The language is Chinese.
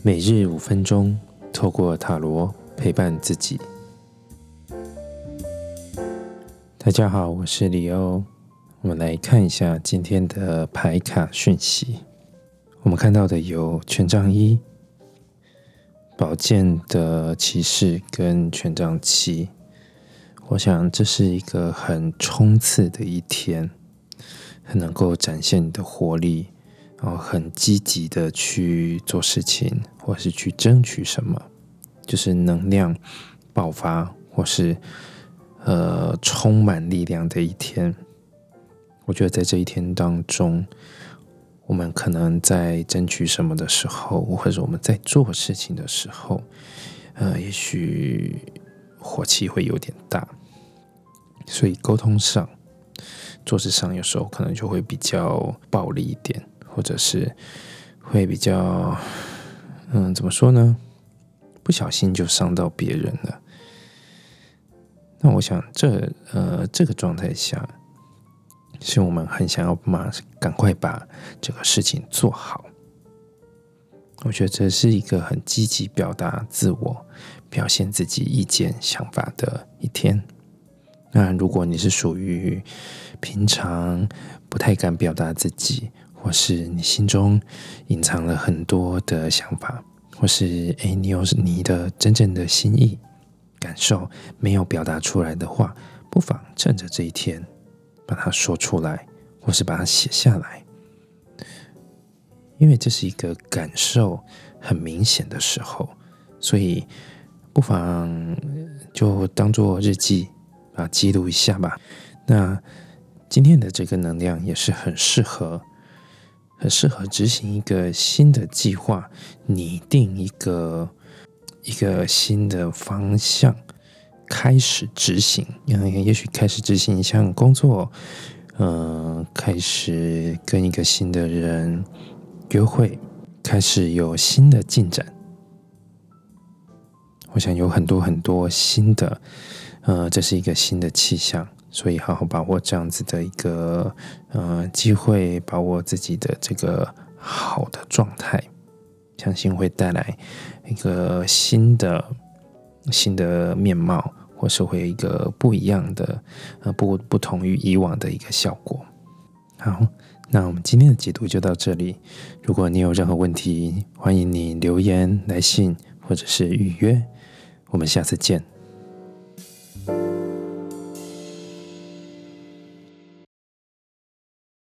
每日五分钟，透过塔罗陪伴自己。大家好，我是李欧。我们来看一下今天的牌卡讯息。我们看到的有权杖一、宝剑的骑士跟权杖七。我想这是一个很冲刺的一天，很能够展现你的活力。然后很积极的去做事情，或是去争取什么，就是能量爆发，或是呃充满力量的一天。我觉得在这一天当中，我们可能在争取什么的时候，或者我们在做事情的时候，呃，也许火气会有点大，所以沟通上、做事上，有时候可能就会比较暴力一点。或者是会比较，嗯，怎么说呢？不小心就伤到别人了。那我想，这呃，这个状态下，是我们很想要马赶快把这个事情做好。我觉得这是一个很积极表达自我、表现自己意见、想法的一天。那如果你是属于平常不太敢表达自己，或是你心中隐藏了很多的想法，或是诶，你有你的真正的心意感受没有表达出来的话，不妨趁着这一天把它说出来，或是把它写下来，因为这是一个感受很明显的时候，所以不妨就当做日记啊记录一下吧。那今天的这个能量也是很适合。很适合执行一个新的计划，拟定一个一个新的方向，开始执行。嗯，也许开始执行一项工作，嗯，开始跟一个新的人约会，开始有新的进展。我想有很多很多新的，呃，这是一个新的气象。所以，好好把握这样子的一个呃机会，把握自己的这个好的状态，相信会带来一个新的新的面貌，或是会一个不一样的呃不不同于以往的一个效果。好，那我们今天的解读就到这里。如果你有任何问题，欢迎你留言、来信或者是预约。我们下次见。